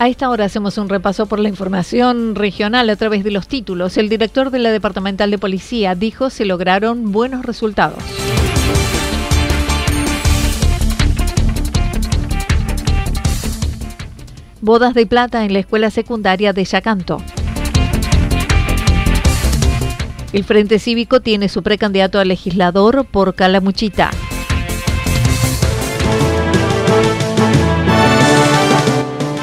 A esta hora hacemos un repaso por la información regional a través de los títulos. El director de la Departamental de Policía dijo se lograron buenos resultados. Bodas de plata en la escuela secundaria de Yacanto. El Frente Cívico tiene su precandidato a legislador por Calamuchita.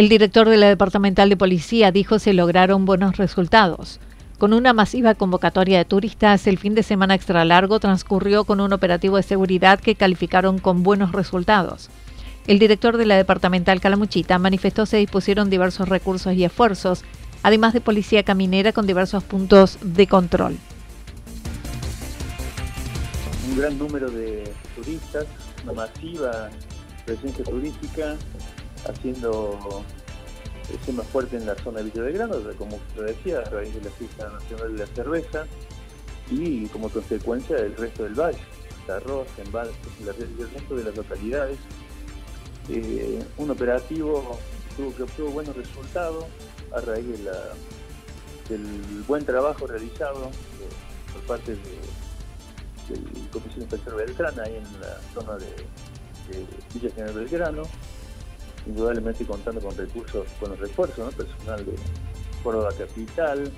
El director de la Departamental de Policía dijo se lograron buenos resultados. Con una masiva convocatoria de turistas, el fin de semana extra largo transcurrió con un operativo de seguridad que calificaron con buenos resultados. El director de la Departamental Calamuchita manifestó se dispusieron diversos recursos y esfuerzos, además de policía caminera con diversos puntos de control. Un gran número de turistas, una masiva presencia turística, haciendo más fuerte en la zona de Villa de Grano, como lo decía, a raíz de la fiesta nacional de la cerveza y como consecuencia del resto del valle, arroz, embalse, el resto de las localidades. Eh, un operativo que obtuvo buenos resultados a raíz del buen trabajo realizado por parte de, del Comisión Inspector Beltrán, ahí en la zona de Villa General Belgrano, indudablemente contando con recursos, con los refuerzos, personal de Córdoba Capital,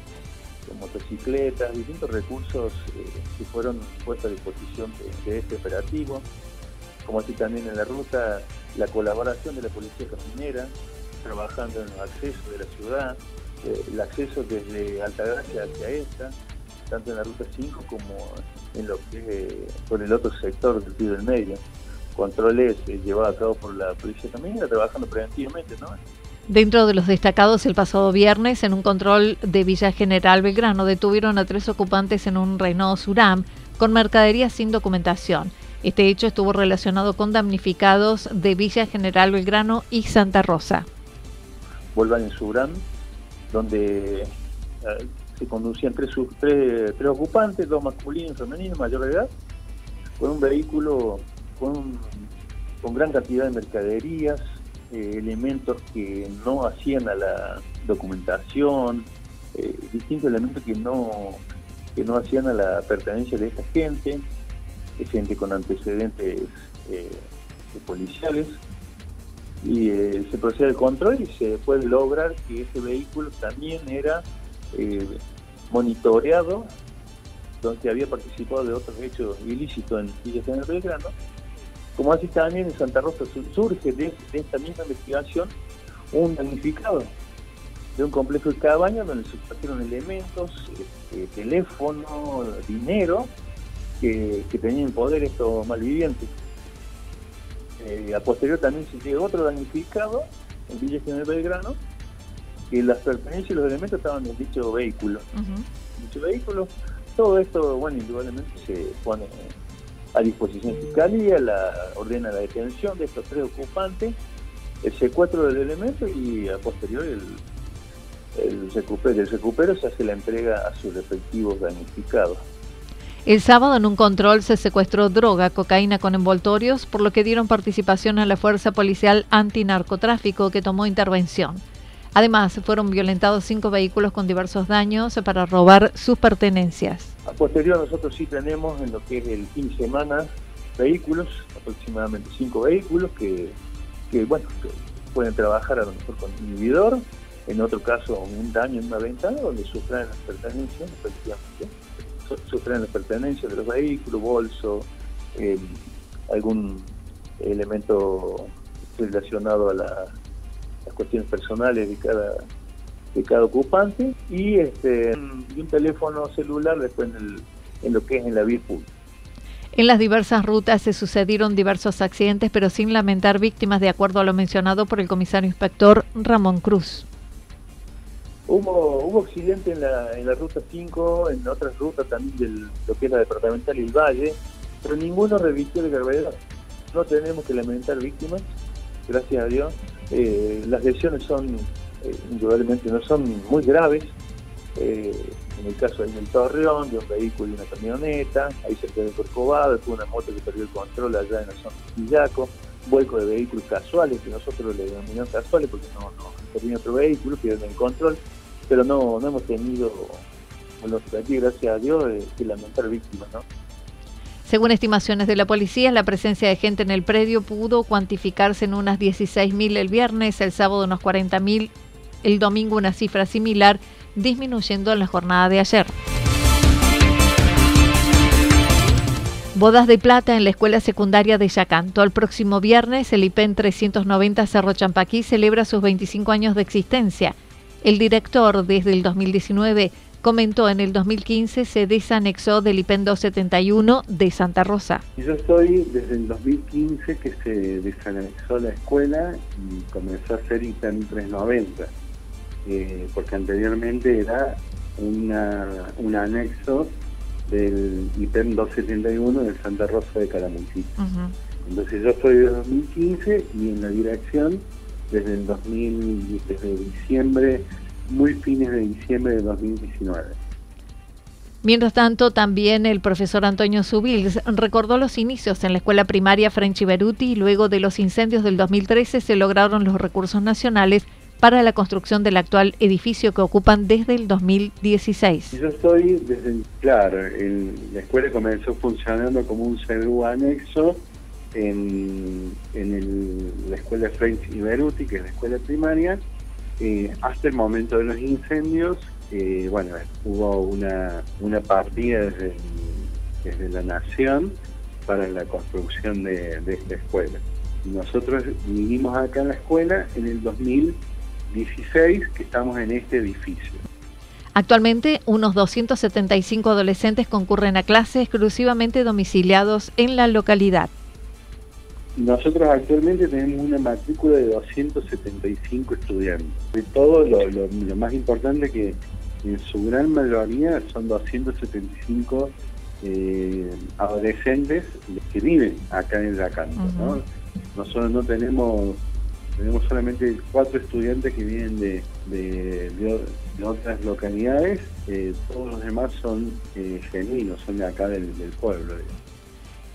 con motocicletas, distintos recursos eh, que fueron puestos a disposición de, este operativo, como así también en la ruta la colaboración de la Policía Caminera, trabajando en el acceso de la ciudad, eh, el acceso desde Altagracia hacia esta, tanto en la ruta 5 como en lo que eh, por el otro sector del Río del Medio controles eh, llevados a cabo por la policía también, trabajando preventivamente, ¿no? Dentro de los destacados, el pasado viernes, en un control de Villa General Belgrano, detuvieron a tres ocupantes en un Renault Suram con mercadería sin documentación. Este hecho estuvo relacionado con damnificados de Villa General Belgrano y Santa Rosa. Vuelvan en Suram, donde eh, se conducían tres, tres, tres ocupantes, dos masculinos y femeninos, mayor de edad, con un vehículo con, gran cantidad de mercaderías, eh, elementos que no hacían a la documentación, eh, distintos elementos que no, que no hacían a la pertenencia de esta gente, gente con antecedentes eh, policiales. Y se procede al control y se puede lograr que ese vehículo también era monitoreado donde había participado de otros hechos ilícitos en Villa General Belgrano como así también en Santa Rosa surge de, esta misma investigación un damnificado de un complejo de cabaña donde se sustrajeron elementos, este, teléfono, dinero que, tenían poder estos malvivientes. Eh, a posterior también se llegó otro damnificado en Villa General Belgrano que las pertenencias y los elementos estaban en dicho vehículo. Dicho vehículo, todo esto, bueno, indudablemente se pone a disposición fiscalía, la ordena la detención de estos tres ocupantes, el secuestro del elemento y a posterior el, el recupero, el recupero se hace la entrega a sus respectivos damnificados. El sábado en un control se secuestró droga, cocaína con envoltorios, por lo que dieron participación a la Fuerza Policial Antinarcotráfico que tomó intervención. Además, fueron violentados cinco vehículos con diversos daños para robar sus pertenencias. A posterior nosotros sí tenemos en lo que es el fin de semana vehículos, aproximadamente cinco vehículos que, bueno, pueden trabajar a lo mejor con inhibidor, en otro caso un daño en una ventana donde sufren las pertenencias, efectivamente, sufren las pertenencias de los vehículos, bolso, eh, algún elemento relacionado a la las cuestiones personales de cada de cada ocupante y este y un teléfono celular después en, en lo que es en la vía pública. En las diversas rutas se sucedieron diversos accidentes, pero sin lamentar víctimas, de acuerdo a lo mencionado por el comisario inspector Ramón Cruz. Hubo, hubo accidente en la, en la ruta 5, en otras rutas también de lo que es la departamental y el Valle, pero ninguno revistió de gravedad. No tenemos que lamentar víctimas, gracias a Dios. Eh, las lesiones son, eh, indudablemente, no son muy graves. Eh, en el caso de el Torreón, de un vehículo y una camioneta, ahí se quedó Corcovado, fue una moto que perdió el control allá en la zona de Villaco, vuelco de vehículos casuales, que nosotros le denominamos casuales porque no, no tenía otro vehículo, pierden el control, pero no, no hemos tenido, aquí, gracias a Dios, que lamentar víctimas, ¿no? Según estimaciones de la policía, la presencia de gente en el predio pudo cuantificarse en unas 16.000 el viernes, el sábado unos 40.000, el domingo una cifra similar, disminuyendo en la jornada de ayer. Bodas de plata en la escuela secundaria de Yacanto. El próximo viernes, el IPEN 390 Cerro Champaquí celebra sus 25 años de existencia. El director, desde el 2019, comentó en el 2015 se desanexó del IPEN 271 de Santa Rosa. Yo estoy desde el 2015 que se desanexó la escuela y comenzó a ser IPEN 390, eh, porque anteriormente era una, un anexo del IPEN 271 de Santa Rosa de Calamuchita. Entonces yo estoy desde 2015 y en la dirección desde el 2000, desde diciembre muy fines de diciembre de 2019. Mientras tanto, también el profesor Antonio Subils recordó los inicios en la escuela primaria French Beruti y luego de los incendios del 2013 se lograron los recursos nacionales para la construcción del actual edificio que ocupan desde el 2016. Yo estoy desde, claro, la escuela comenzó funcionando como un CEDU anexo en, la escuela French Beruti, que es la escuela primaria, eh, hasta el momento de los incendios, eh, bueno, hubo una, una partida desde, desde, la Nación para la construcción de, esta escuela. Nosotros vinimos acá a la escuela en el 2016, que estamos en este edificio. Actualmente, unos 275 adolescentes concurren a clases exclusivamente domiciliados en la localidad. Nosotros actualmente tenemos una matrícula de 275 estudiantes. De todo, lo, más importante que en su gran mayoría son 275 eh, adolescentes que viven acá en ¿no? Nosotros no tenemos, tenemos solamente cuatro estudiantes que vienen de, de, otras localidades, eh, todos los demás son eh, genuinos, son de acá del, pueblo.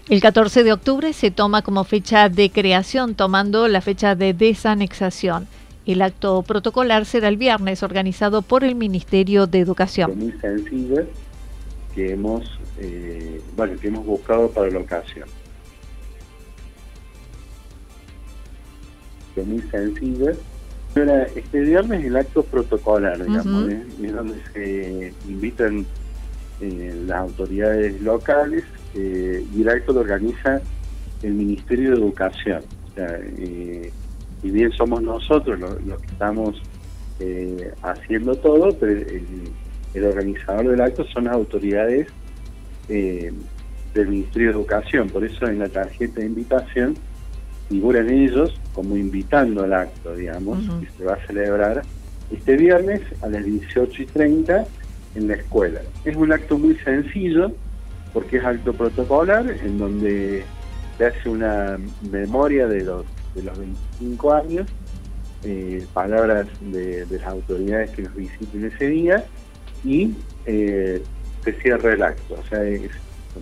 El 14 de octubre se toma como fecha de creación, tomando la fecha de desanexación. El acto protocolar será el viernes, organizado por el Ministerio de Educación. Muy sencilla que hemos, eh, bueno, que hemos buscado para la ocasión. Muy sencilla. este viernes el acto protocolar, digamos, ¿eh? es donde se invitan eh, las autoridades locales eh, y el acto lo organiza el Ministerio de Educación. O sea, si bien somos nosotros los, que estamos haciendo todo, pero el, organizador del acto son las autoridades del Ministerio de Educación. Por eso en la tarjeta de invitación figuran ellos como invitando al acto, digamos, que se va a celebrar este viernes a las 18 y 30 en la escuela. Es un acto muy sencillo porque es acto protocolar en donde se hace una memoria de los, de los 25 años, eh, palabras de, las autoridades que nos visiten ese día y eh, se cierra el acto. O sea, es,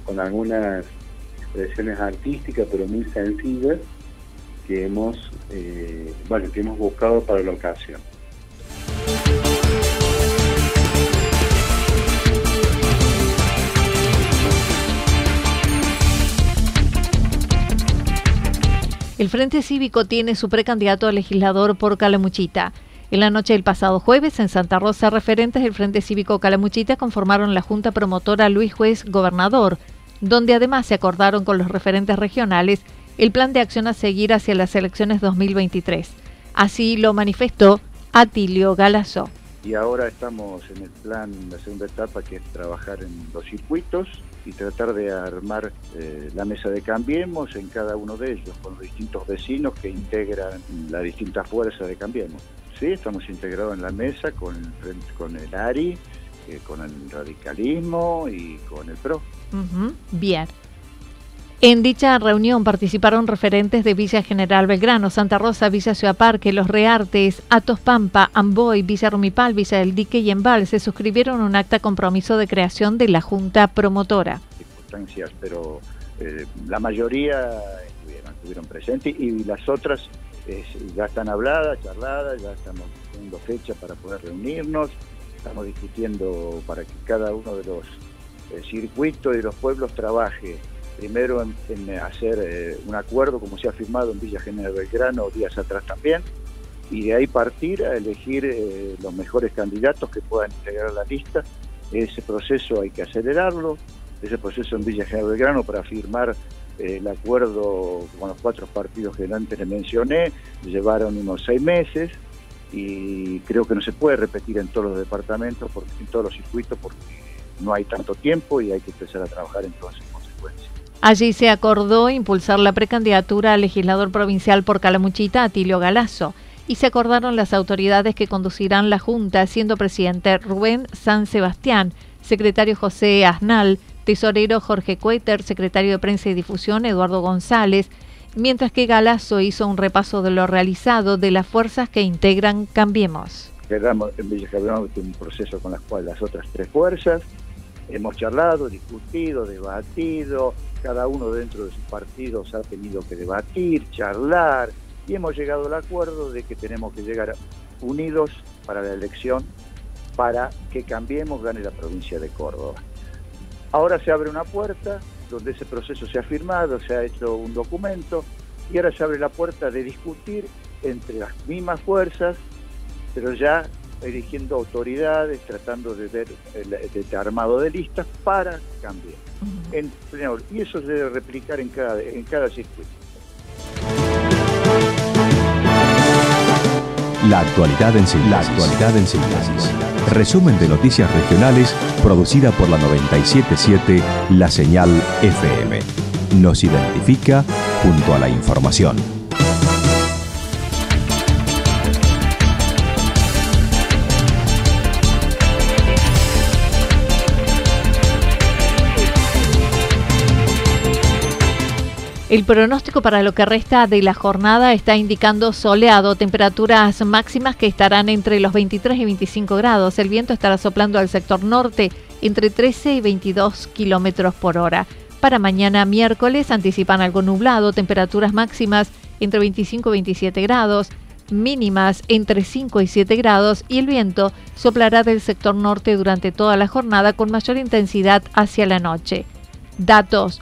con algunas expresiones artísticas pero muy sencillas que hemos, eh, que hemos buscado para la ocasión. El Frente Cívico tiene su precandidato a legislador por Calamuchita. En la noche del pasado jueves, en Santa Rosa, referentes del Frente Cívico Calamuchita conformaron la Junta Promotora Luis Juez Gobernador, donde además se acordaron con los referentes regionales el plan de acción a seguir hacia las elecciones 2023. Así lo manifestó Atilio Galazo. Y ahora estamos en el plan, la segunda etapa, que es trabajar en los circuitos, y tratar de armar eh, la mesa de Cambiemos en cada uno de ellos, con los distintos vecinos que integran la distinta fuerza de Cambiemos. Sí, estamos integrados en la mesa con, con el ARI, eh, con el radicalismo y con el PRO. Bien. En dicha reunión participaron referentes de Villa General Belgrano, Santa Rosa, Villa Ciudad Parque, Los Reartes, Atos Pampa, Amboy, Villa Rumipal, Villa del Dique y Embal. Se suscribieron un acta compromiso de creación de la Junta Promotora. Circunstancias, pero eh, la mayoría estuvieron, presentes y las otras ya están habladas, charladas, ya estamos teniendo fecha para poder reunirnos. Estamos discutiendo para que cada uno de los eh, circuitos y los pueblos trabaje primero en, hacer eh, un acuerdo como se ha firmado en Villa General Belgrano días atrás también, y de ahí partir a elegir eh, los mejores candidatos que puedan integrar la lista. Ese proceso hay que acelerarlo, ese proceso en Villa General Belgrano para firmar eh, el acuerdo con los cuatro partidos que antes le mencioné, llevaron unos seis meses y creo que no se puede repetir en todos los departamentos, porque, en todos los circuitos, porque no hay tanto tiempo y hay que empezar a trabajar entonces. Allí se acordó impulsar la precandidatura al legislador provincial por Calamuchita, Atilio Galazo, y se acordaron las autoridades que conducirán la Junta, siendo presidente Rubén San Sebastián, secretario José Asnal, tesorero Jorge Cueter, secretario de Prensa y Difusión Eduardo González, mientras que Galazo hizo un repaso de lo realizado de las fuerzas que integran Cambiemos. En Villa un proceso con las cuales las otras tres fuerzas hemos charlado, discutido, debatido, cada uno dentro de sus partidos ha tenido que debatir, charlar, y hemos llegado al acuerdo de que tenemos que llegar unidos para la elección para que cambiemos, gane la provincia de Córdoba. Ahora se abre una puerta donde ese proceso se ha firmado, se ha hecho un documento, y ahora se abre la puerta de discutir entre las mismas fuerzas, pero ya eligiendo autoridades, tratando de ver el, armado de listas para cambiar. y eso se debe replicar en cada, en cada circuito. La actualidad en síntesis. La actualidad en síntesis. Resumen de noticias regionales producida por la 977 La Señal FM. Nos identifica junto a la información. El pronóstico para lo que resta de la jornada está indicando soleado, temperaturas máximas que estarán entre los 23 y 25 grados. El viento estará soplando al sector norte entre 13 y 22 kilómetros por hora. Para mañana miércoles anticipan algo nublado, temperaturas máximas entre 25 y 27 grados, mínimas entre 5 y 7 grados y el viento soplará del sector norte durante toda la jornada con mayor intensidad hacia la noche. Datos